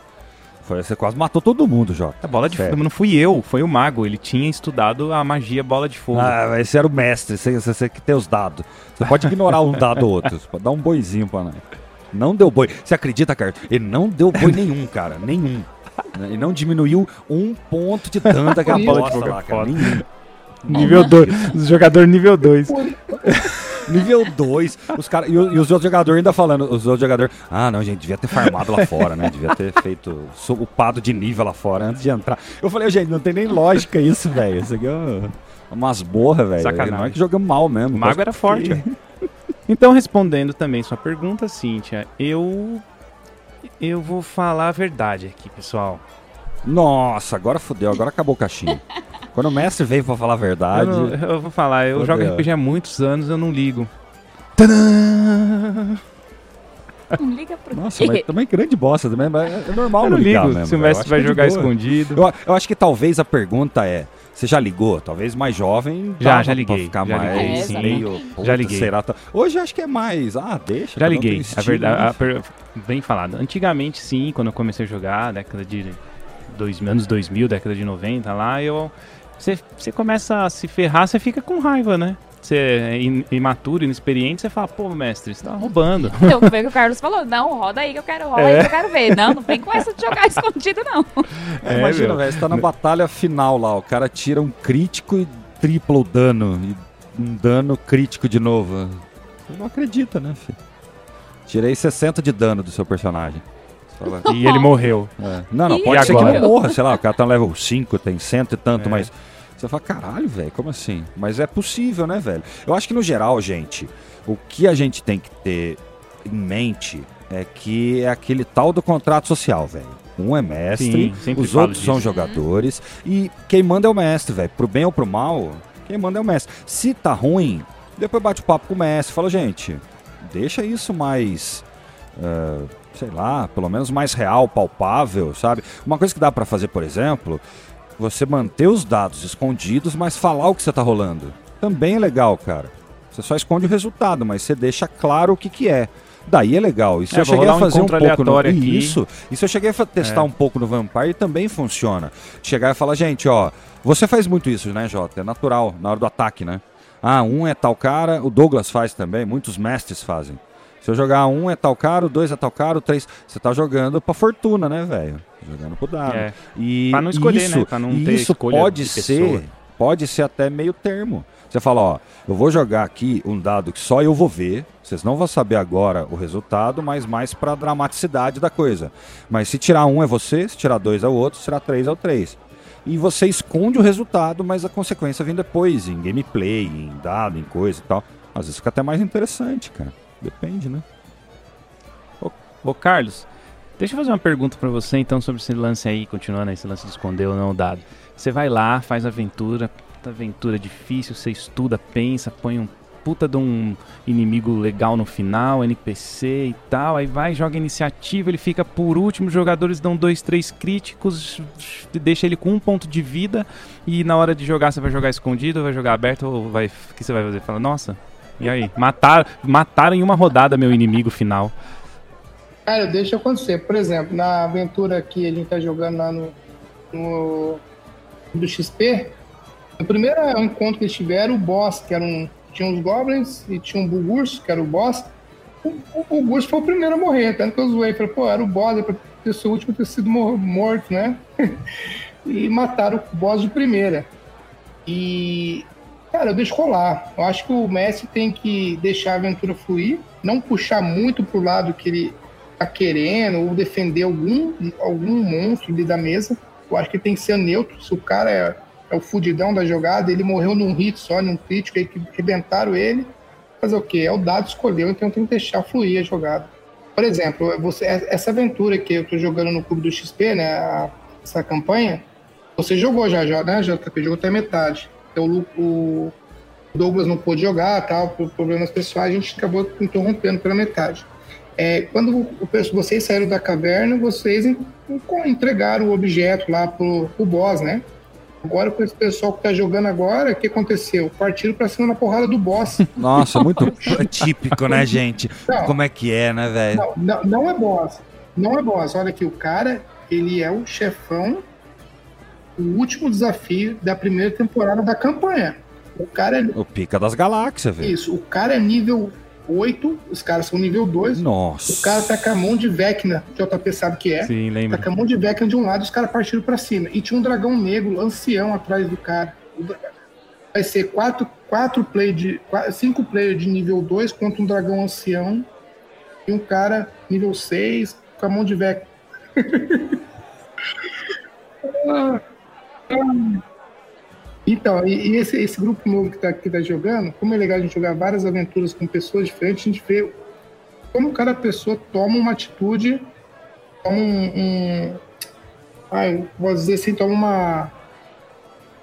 Foi, você quase matou todo mundo, Jota. A bola de fogo não fui eu, foi o mago. Ele tinha estudado a magia bola de fogo. Ah, esse era o mestre, você, você, você que tem os dados. Você pode ignorar um dado ou outro, pode dar um boizinho pra nós. Não deu boi. Você acredita, cara? Ele não deu boi nenhum, cara. Nenhum. Ele não diminuiu um ponto de dano daquela bola de lá, cara. Nenhum. Nível 2. Jogador nível 2. nível 2. Os cara, e, os outros jogadores ainda falando. Os outros jogadores. Ah, não, gente, devia ter farmado lá fora, né? Devia ter feito upado de nível lá fora antes de entrar. Eu falei, gente, não tem nem lógica isso, velho. Isso aqui é umas borras, velho. Sacanagem. Não é que jogamos mal mesmo. O mago era forte. Que... Então, respondendo também sua pergunta, Cíntia, eu. Eu vou falar a verdade aqui, pessoal. Nossa, agora fodeu, agora acabou o caixinho. Quando o mestre veio pra falar a verdade. Eu, não, eu vou falar, eu jogo RPG há muitos anos, eu não ligo. Tadã! Não liga pro Nossa, mas também grande bosta também, mas é normal eu não, não ligar ligo, mesmo. Se o mestre vai é jogar escondido. Eu, eu acho que talvez a pergunta é: você já ligou? Talvez mais jovem. Já, já liguei. ficar já mais liguei, sim. meio. Puta, já liguei. Será Hoje acho que é mais. Ah, deixa. Já liguei. a verdade, a per... bem falado. Antigamente, sim, quando eu comecei a jogar, década de dois, anos 2000, década de 90, lá eu. Você começa a se ferrar, você fica com raiva, né? você é imaturo, inexperiente, você fala, pô, mestre, você tá roubando. Então, foi o que o Carlos falou, não, roda aí que eu quero, roda é. aí que eu quero ver. Não, não vem com essa de jogar escondido, não. É, Imagina, velho, você tá na batalha final lá, o cara tira um crítico e tripla o dano, e um dano crítico de novo. Você não acredita, né, filho? Tirei 60 de dano do seu personagem. E ele morreu. É. Não, não, e pode ser agora? que não morra, sei lá, o cara tá no level 5, tem cento e tanto, é. mas Você fala, caralho, velho, como assim? Mas é possível, né, velho? Eu acho que no geral, gente, o que a gente tem que ter em mente é que é aquele tal do contrato social, velho. Um é mestre, Sim, os outros são disso. jogadores. E quem manda é o mestre, velho. Pro bem ou pro mal, quem manda é o mestre. Se tá ruim, depois bate o papo com o mestre. Fala, gente, deixa isso mais. eh, sei lá, pelo menos mais real, palpável, sabe? Uma coisa que dá pra fazer, por exemplo, você manter os dados escondidos, mas falar o que você tá rolando. Também é legal, cara. Você só esconde o resultado, mas você deixa claro o que, que é. Daí é legal. Isso É, eu cheguei a um fazer um encontro pouco no... aqui. Isso. Isso eu cheguei a testar É. um pouco no Vampire e também funciona. Chegar e falar, gente, ó, você faz muito isso, né, Jota? É natural, na hora do ataque, né? Ah, um é tal cara, o Douglas faz também, muitos mestres fazem. Se eu jogar um é tal cara, dois é tal cara, três. Você tá jogando pra fortuna, né, velho? Jogando pro dado. É. E Pra não escolher, isso, né? Pra não ter isso pode de ser, pode ser até meio termo. Você fala, ó, eu vou jogar aqui um dado que só eu vou ver. Vocês não vão saber agora o resultado, mas mais pra dramaticidade da coisa. Mas se tirar um é você, se tirar dois é o outro, se tirar três é o três. E você esconde o resultado, mas a consequência vem depois, em gameplay, em dado, em coisa e tal. Às vezes fica até mais interessante, cara. Depende, né? Ô, Carlos, deixa eu fazer uma pergunta pra você então sobre esse lance aí, continuando esse lance de esconder ou não o dado. Você vai lá, faz aventura, aventura difícil, você estuda, pensa, põe um puta de um inimigo legal no final, NPC e tal, aí vai, joga iniciativa, ele fica por último, os jogadores dão dois, três críticos, deixa ele com um ponto de vida e na hora de jogar você vai jogar escondido, vai jogar aberto ou vai, o que você vai fazer? Fala, nossa, e aí? Mataram, mataram em uma rodada meu inimigo final. Cara, deixa acontecer. Por exemplo, na aventura que a gente tá jogando lá no, no do XP, no primeiro encontro que eles tiveram, o boss, que era um. Tinha uns goblins e tinha um Bugurso, que era o boss. O, o foi o primeiro a morrer, tanto que eu zoei. Falei, pô, era o boss, era pra ter sido o último ter sido mor- morto, né? e mataram o boss de primeira. E. Cara, eu deixo rolar. Eu acho que o Messi tem que deixar a aventura fluir, não puxar muito pro lado que ele tá querendo ou defender algum, algum monstro ali da mesa. Eu acho que tem que ser neutro. Se o cara é, é o fudidão da jogada, ele morreu num hit só, num crítico, aí que arrebentaram ele. Fazer o quê? É o dado escolheu, então tem que deixar fluir a jogada. Por exemplo, você, essa aventura que eu tô jogando no clube do XP, né? a- essa campanha, você jogou já, já né? JP jogou até metade. Então, o, o Douglas não pôde jogar, tal, por problemas pessoais, a gente acabou interrompendo pela metade. É, quando vocês saíram da caverna, vocês en- en- entregaram o objeto lá pro, pro boss, né? Agora, com esse pessoal que tá jogando agora, o que aconteceu? Partiram pra cima na porrada do boss. Nossa, muito típico, né, gente? Não. Como é que é, né, velho? Não, não, não é boss. Não é boss. Olha aqui, o cara, ele é o chefão, o último desafio da primeira temporada da campanha. O cara é O pica das galáxias, velho. isso, o cara é nível 8, os caras são nível 2. Nossa. O cara tá com a mão de Vecna, que o JP sabe que é. Sim, Tá lembra? com a mão de Vecna de um lado e os caras partiram pra cima. E tinha um dragão negro, ancião, atrás do cara. Vai ser quatro, quatro play de. qua- cinco players de nível 2 contra um dragão ancião e um cara nível 6 com a mão de Vecna. Ah, ah. Então, e, e esse, esse grupo novo que tá, que tá jogando, como é legal a gente jogar várias aventuras com pessoas diferentes, a gente vê como cada pessoa toma uma atitude, toma um. um eu vou dizer assim, toma uma,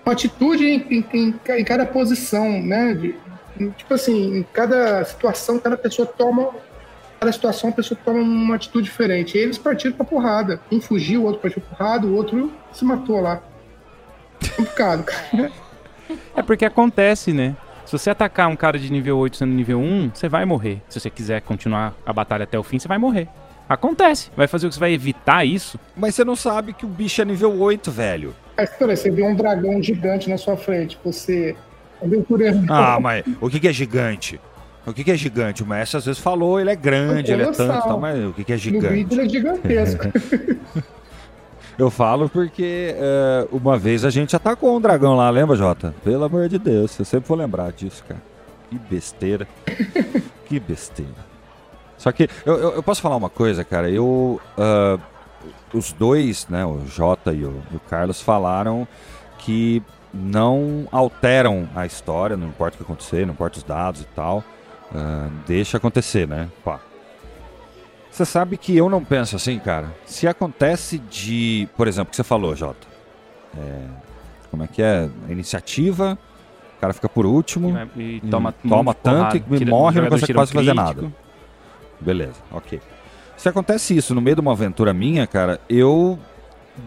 uma atitude em, em, em em cada posição, né? De- tipo assim, em cada situação, cada pessoa toma. Cada situação, a pessoa toma uma atitude diferente. E eles partiram pra porrada. Um fugiu, o outro partiu pra porrada, o outro se matou lá. Complicado, cara. É porque acontece, né? Se você atacar um cara de nível 8 sendo nível 1, você vai morrer. Se você quiser continuar a batalha até o fim, você vai morrer. Acontece. Vai fazer o que você vai evitar isso? Mas você não sabe que o bicho é nível 8, velho. Mas, peraí, você vê um dragão gigante na sua frente, você. Ah, mas o que, que é gigante? O que, que é gigante? O mestre às vezes falou, ele é grande, ele é tanto, tal, mas o que, que é no gigante? vídeo ele é gigantesco. Eu falo porque é, uma vez a gente atacou um dragão lá, lembra, Jota? Pelo amor de Deus, eu sempre vou lembrar disso, cara. Que besteira. que besteira. Só que eu, eu, eu posso falar uma coisa, cara. Eu. ah, os dois, né, o Jota e o, o Carlos, falaram que não alteram a história, não importa o que acontecer, não importa os dados e tal. Uh, deixa acontecer, né? Pá. Você sabe que eu não penso assim, cara. Se acontece de. Por exemplo, o que você falou, Jota. É, como é que é? Iniciativa, o cara fica por último. E, e toma, toma tanto porrada, e morre e não consegue quase fazer nada. Beleza, ok. Se acontece isso no meio de uma aventura minha, cara, eu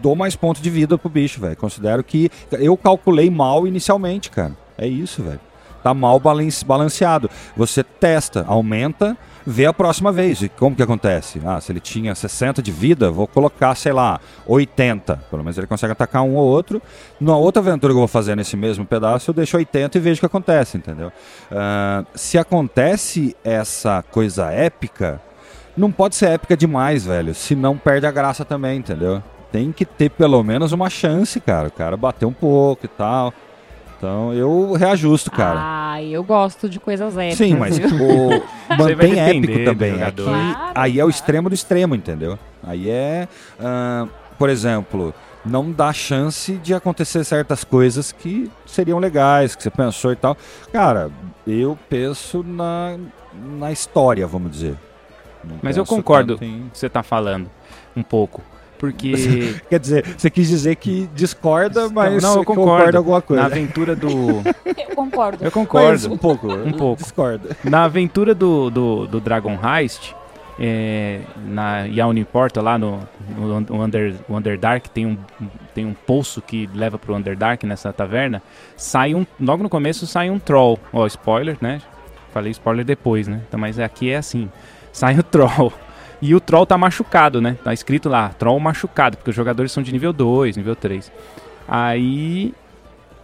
dou mais pontos de vida pro bicho, velho. Considero que eu calculei mal inicialmente, cara. É isso, velho. Tá mal balanceado. Você testa, aumenta, vê a próxima vez. E como que acontece? Ah, se ele tinha 60 de vida, vou colocar, sei lá, 80. Pelo menos ele consegue atacar um ou outro. Na outra aventura que eu vou fazer nesse mesmo pedaço, eu deixo 80 e vejo o que acontece, entendeu? Uh, se acontece essa coisa épica, não pode ser épica demais, velho. Senão perde a graça também, entendeu? tem que ter pelo menos uma chance, cara. O cara bater um pouco e tal. Então eu reajusto, cara. Ah, eu gosto de coisas épicas. Sim, mas o mantém épico também. Aqui, claro, aí é o extremo do extremo, entendeu? Aí é, uh, por exemplo, não dá chance de acontecer certas coisas que seriam legais, que você pensou e tal. Cara, eu penso na, na história, vamos dizer. Não mas eu concordo com o que você está falando um pouco. Porque. Quer dizer, você quis dizer que discorda, mas não, eu concordo. concorda alguma coisa. Na aventura do. eu concordo. Eu concordo. Mas um pouco. Um pouco. Discorda. Na aventura do, do, do Dragon Heist, é, na Yawning Portal, lá no, no Under, Underdark, tem um, tem um poço que leva pro Underdark nessa taverna. Sai um. Logo no começo sai um troll. Ó, spoiler, né? Falei spoiler depois, né? Então, mas aqui é assim. Sai o troll. E o Troll tá machucado, né? Tá escrito lá, Troll machucado, porque os jogadores são de nível 2, nível 3. Aí,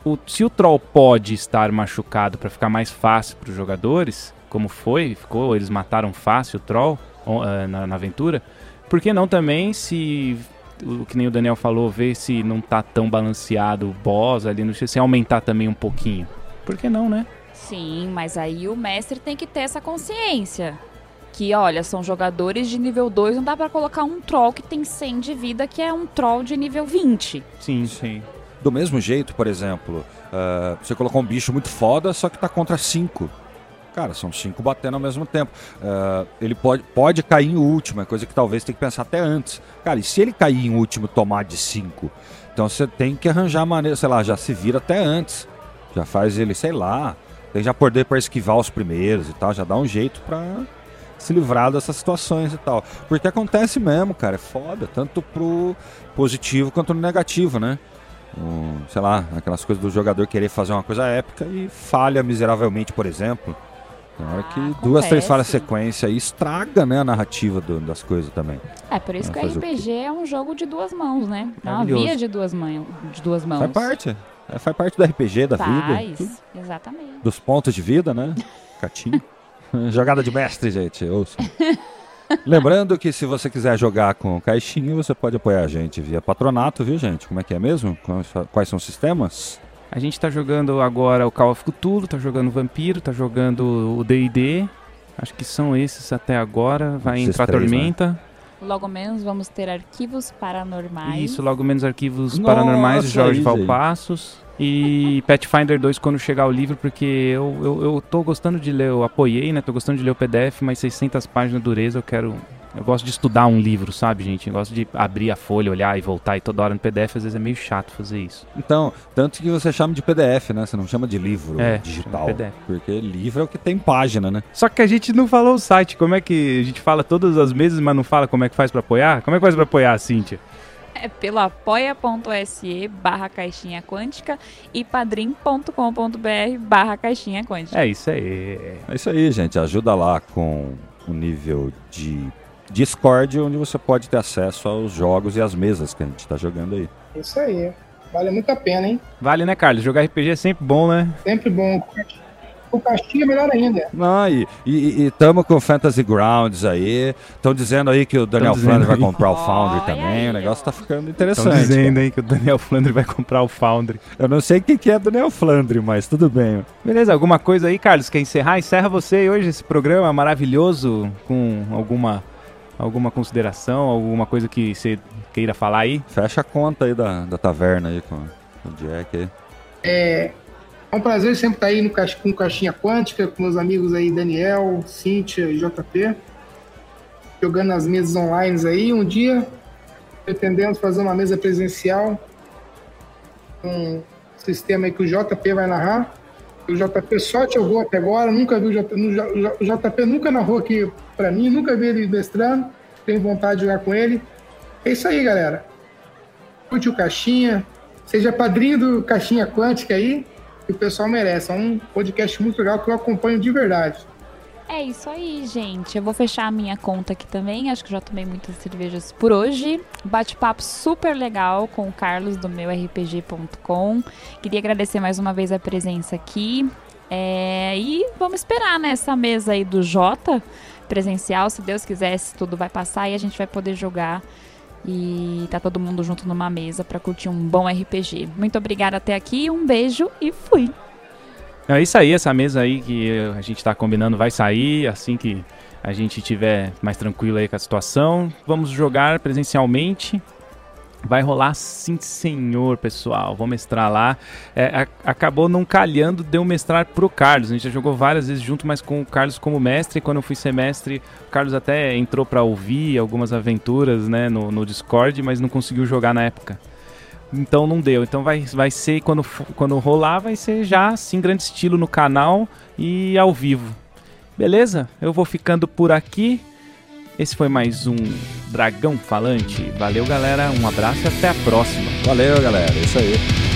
o, se o Troll pode estar machucado para ficar mais fácil para os jogadores, como foi, ficou, eles mataram fácil o Troll uh, na, na, aventura, por que não também, se o que nem o Daniel falou, ver se não tá tão balanceado o boss ali no se aumentar também um pouquinho? Por que não, né? Sim, mas aí o mestre tem que ter essa consciência que, olha, são jogadores de nível 2, não dá para colocar um troll que tem 100 de vida, que é um troll de nível 20. Sim, sim. Do mesmo jeito, por exemplo, uh, você colocou um bicho muito foda, só que tá contra 5. Cara, são cinco batendo ao mesmo tempo. Uh, ele pode, pode cair em último, é coisa que talvez tem que pensar até antes. Cara, e se ele cair em último tomar de 5? Então você tem que arranjar maneira, sei lá, já se vira até antes. Já faz ele, sei lá, tem já poder para esquivar os primeiros e tal, já dá um jeito para se livrar dessas situações e tal. Porque acontece mesmo, cara, é foda, tanto pro positivo quanto no negativo, né? Um, sei lá, aquelas coisas do jogador querer fazer uma coisa épica e falha miseravelmente, por exemplo. Na hora que ah, duas, três falhas sequência aí estraga né, a narrativa do, das coisas também. É, por isso é, que o RPG é um jogo de duas mãos, né? É uma via de duas, mãos, de duas mãos. Faz parte. É, faz parte do RPG, da faz, vida. exatamente. Dos pontos de vida, né? Catinho. Jogada de mestre, gente. Ouça. Lembrando que se você quiser jogar com caixinha, você pode apoiar a gente via patronato, viu, gente? Como é que é mesmo? Quais são os sistemas? A gente tá jogando agora o Call of Cthulhu, tá jogando Vampiro, tá jogando o D&D. Acho que são esses até agora. Vai Esses entrar três, Tormenta. Né? Logo menos vamos ter arquivos paranormais. Isso, logo menos arquivos Nossa, paranormais de Jorge Valpassos. E Pathfinder 2 quando chegar o livro, porque eu, eu, eu tô gostando de ler, eu apoiei, né? Tô gostando de ler o PDF, mas 600 páginas de dureza eu quero. Eu gosto de estudar um livro, sabe, gente? Eu gosto de abrir a folha, olhar e voltar e toda hora no PDF, às vezes é meio chato fazer isso. Então, tanto que você chama de PDF, né? Você não chama de livro é, digital. PDF. Porque livro é o que tem página, né? Só que a gente não falou o site. Como é que a gente fala todas as meses, mas não fala como é que faz para apoiar? Como é que faz para apoiar, Cíntia? é pelo apoia.se barra caixinha quântica e padrim.com.br barra caixinha quântica. É isso aí. É isso aí, gente. Ajuda lá com o nível de Discord, onde você pode ter acesso aos jogos e às mesas que a gente está jogando aí. Isso aí. Vale muito a pena, hein? Vale, né, Carlos? Jogar RPG é sempre bom, né? Sempre bom o Caxias é melhor ainda. Não, e, e, e tamo com Fantasy Grounds aí. Estão dizendo aí que o Daniel Flandre vai comprar o Foundry também. o negócio tá ficando interessante. Estão dizendo cara. aí que o Daniel Flandre vai comprar o Foundry. Eu não sei quem que é Daniel Flandre, mas tudo bem. Beleza, alguma coisa aí, Carlos? Quer encerrar? Encerra você hoje esse programa maravilhoso com alguma alguma consideração, alguma coisa que você queira falar aí? Fecha a conta aí da, da taverna aí com, com o Jack aí. É, é um prazer sempre estar aí no, com Caixinha Quântica, com meus amigos aí, Daniel, Cíntia e JP, jogando nas mesas online aí. Um dia pretendemos fazer uma mesa presencial, um sistema aí que o JP vai narrar. O JP só jogou até agora, nunca vi o JP, o JP nunca narrou aqui para mim, nunca vi ele mestrando, tenho vontade de jogar com ele. É isso aí, galera. Curte o Caixinha, seja padrinho do Caixinha Quântica aí, que o pessoal merece. É um podcast muito legal que eu acompanho de verdade. É isso aí, gente. Eu vou fechar a minha conta aqui também. Acho que já tomei muitas cervejas por hoje. Bate-papo super legal com o Carlos do meu RPG.com. Queria agradecer mais uma vez a presença aqui. É, e vamos esperar nessa né, mesa aí do Jota presencial. Se Deus quiser, se tudo vai passar e a gente vai poder jogar. E tá todo mundo junto numa mesa para curtir um bom RPG. Muito obrigada até aqui, um beijo e fui! É isso aí, essa mesa aí que a gente está combinando vai sair assim que a gente tiver mais tranquilo aí com a situação. Vamos jogar presencialmente. Vai rolar sim, senhor, pessoal. Vou mestrar lá. É, a, acabou não calhando de eu mestrar pro Carlos. A gente já jogou várias vezes junto, mas com o Carlos como mestre. Quando eu fui ser mestre, o Carlos até entrou para ouvir algumas aventuras né, no, no Discord, mas não conseguiu jogar na época. Então não deu. Então vai, vai ser, quando, quando rolar, vai ser já assim, grande estilo no canal e ao vivo. Beleza? Eu vou ficando por aqui. Esse foi mais um Dragão Falante. Valeu, galera. Um abraço e até a próxima. Valeu, galera. É isso aí.